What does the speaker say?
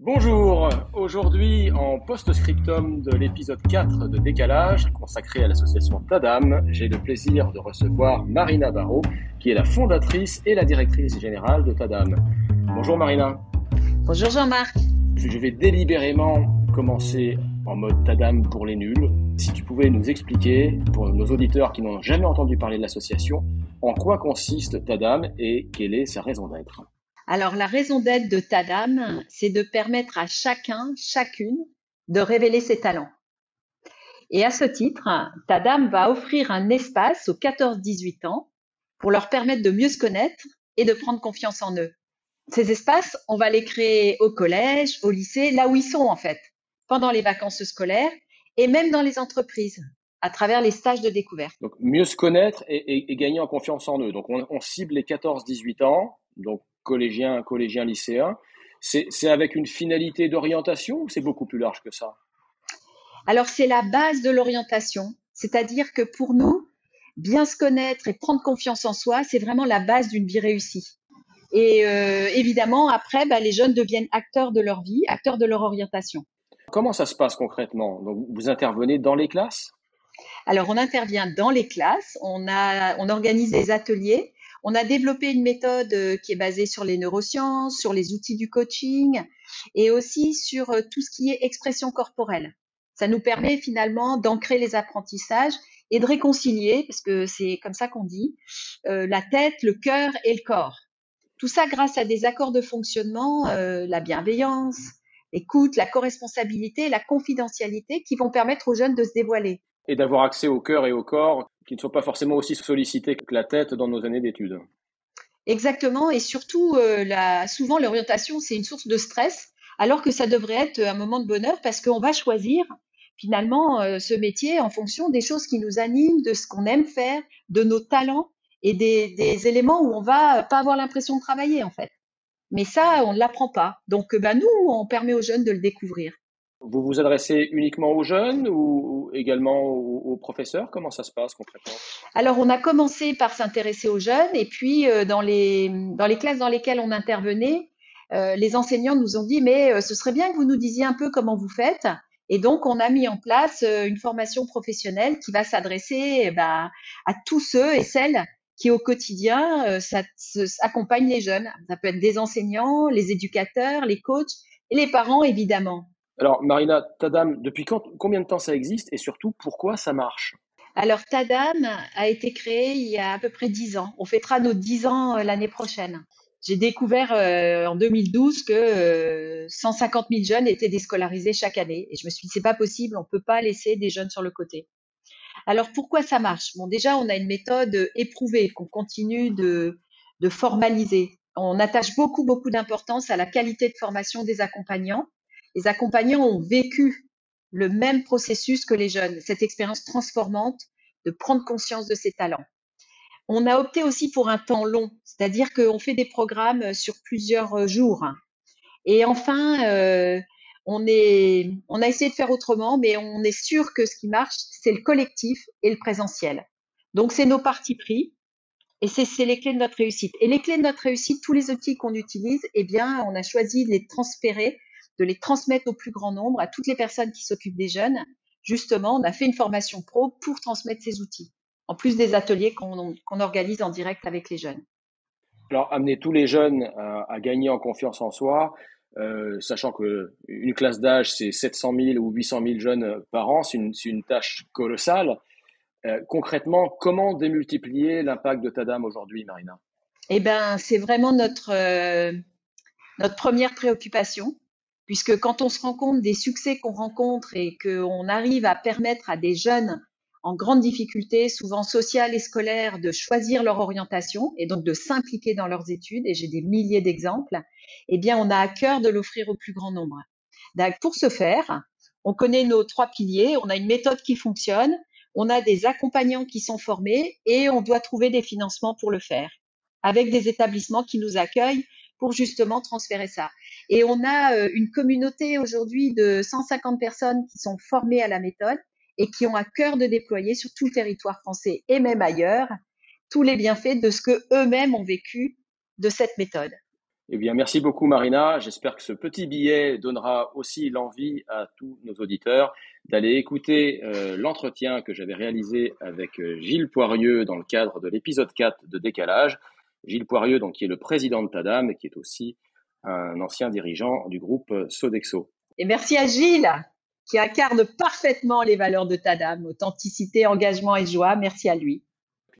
Bonjour, aujourd'hui en post-scriptum de l'épisode 4 de Décalage consacré à l'association Tadam, j'ai le plaisir de recevoir Marina Barrault qui est la fondatrice et la directrice générale de Tadam. Bonjour Marina. Bonjour Jean-Marc. Je vais délibérément commencer en mode Tadam pour les nuls. Si tu pouvais nous expliquer, pour nos auditeurs qui n'ont jamais entendu parler de l'association, en quoi consiste Tadam et quelle est sa raison d'être? Alors, la raison d'être de Tadam, c'est de permettre à chacun, chacune, de révéler ses talents. Et à ce titre, Tadam va offrir un espace aux 14-18 ans pour leur permettre de mieux se connaître et de prendre confiance en eux. Ces espaces, on va les créer au collège, au lycée, là où ils sont en fait, pendant les vacances scolaires et même dans les entreprises, à travers les stages de découverte. Donc mieux se connaître et, gagner en confiance en eux. Donc on, on cible les 14-18 ans, donc collégiens, collégiens, lycéens. C'est avec une finalité d'orientation ou c'est beaucoup plus large que ça? Alors c'est la base de l'orientation, c'est-à-dire que pour nous, bien se connaître et prendre confiance en soi, c'est vraiment la base d'une vie réussie. Et euh, évidemment, après, bah, les jeunes deviennent acteurs de leur vie, acteurs de leur orientation. Comment ça se passe concrètement? Donc, Vous intervenez dans les classes? Alors, on intervient dans les classes, on, a, on organise des ateliers on a développé une méthode euh, qui est basée sur les neurosciences, sur les outils du coaching et aussi sur euh, tout ce qui est expression corporelle. Ça nous permet finalement d'ancrer les apprentissages et de réconcilier, parce que c'est comme ça qu'on dit, euh, la tête, le cœur et le corps. Tout ça grâce à des accords de fonctionnement, la bienveillance, l'écoute, la co-responsabilité, la confidentialité qui vont permettre aux jeunes de se dévoiler. Et d'avoir accès au cœur et au corps qui ne sont pas forcément aussi sollicités que la tête dans nos années d'études. Exactement, et surtout, euh, souvent l'orientation, c'est une source de stress, alors que ça devrait être un moment de bonheur parce qu'on va choisir finalement euh, ce métier en fonction des choses qui nous animent, de ce qu'on aime faire, de nos talents et des, éléments où on va pas avoir l'impression de travailler en fait. Mais ça, on ne l'apprend pas. Donc, ben, nous, on permet aux jeunes de le découvrir. Vous vous adressez uniquement aux jeunes ou également aux, professeurs? Comment ça se passe concrètement? Alors, on a commencé par s'intéresser aux jeunes et puis euh, dans, les, dans les classes dans lesquelles on intervenait, euh, les enseignants nous ont dit mais euh, ce serait bien que vous nous disiez un peu comment vous faites. Et donc, on a mis en place une formation professionnelle qui va s'adresser ben, à tous ceux et celles qui au quotidien ça, accompagnent les jeunes. Ça peut être des enseignants, les éducateurs, les coachs et les parents évidemment. Alors, Marina, Tadam, depuis combien de temps ça existe et surtout pourquoi ça marche? Alors, Tadam a été créé il y a à peu près 10 ans. On fêtera nos 10 ans euh, l'année prochaine. J'ai découvert euh, en 2012 que 150 euh, 000 jeunes étaient déscolarisés chaque année. Et je me suis dit, c'est pas possible, on peut pas laisser des jeunes sur le côté. Alors, pourquoi ça marche? Bon, déjà, on a une méthode éprouvée qu'on continue de, de formaliser. On attache beaucoup, beaucoup d'importance à la qualité de formation des accompagnants les accompagnants ont vécu le même processus que les jeunes, cette expérience transformante de prendre conscience de ses talents. On a opté aussi pour un temps long, c'est-à-dire qu'on fait des programmes sur plusieurs jours. Et enfin, euh, on a essayé de faire autrement, mais on est sûr que ce qui marche, c'est le collectif et le présentiel. Donc, c'est nos partis pris. Et c'est les clés de notre réussite. Et les clés de notre réussite, tous les outils qu'on utilise, eh bien, on a choisi de les transférer de les transmettre au plus grand nombre, à toutes les personnes qui s'occupent des jeunes. Justement, on a fait une formation pro pour transmettre ces outils, en plus des ateliers qu'on organise en direct avec les jeunes. Alors, amener tous les jeunes à, gagner en confiance en soi, euh, sachant qu'une classe d'âge, c'est 700 000 ou 800 000 jeunes par an, c'est une, tâche colossale. Euh, concrètement, comment démultiplier l'impact de Tadam aujourd'hui, Marina? Eh ben, c'est vraiment notre, euh, notre première préoccupation puisque quand on se rend compte des succès qu'on rencontre et qu'on arrive à permettre à des jeunes en grande difficulté, souvent sociale et scolaire, de choisir leur orientation et donc de s'impliquer dans leurs études, et j'ai des milliers d'exemples, eh bien, on a à cœur de l'offrir au plus grand nombre. Pour ce faire, on connaît nos trois piliers, on a une méthode qui fonctionne, on a des accompagnants qui sont formés et on doit trouver des financements pour le faire, avec des établissements qui nous accueillent pour justement transférer ça. Et on a euh, une communauté aujourd'hui de 150 personnes qui sont formées à la méthode et qui ont à cœur de déployer sur tout le territoire français et même ailleurs tous les bienfaits de ce que eux-mêmes ont vécu de cette méthode. Eh bien, merci beaucoup, Marina. J'espère que ce petit billet donnera aussi l'envie à tous nos auditeurs d'aller écouter euh, l'entretien que j'avais réalisé avec euh, Gilles Poirieux dans le cadre de l'épisode 4 de Décalage. Gilles Poirieux, donc, qui est le président de Tadam et qui est aussi un ancien dirigeant du groupe Sodexo. Et merci à Gilles, qui incarne parfaitement les valeurs de Tadam, authenticité, engagement et joie. Merci à lui.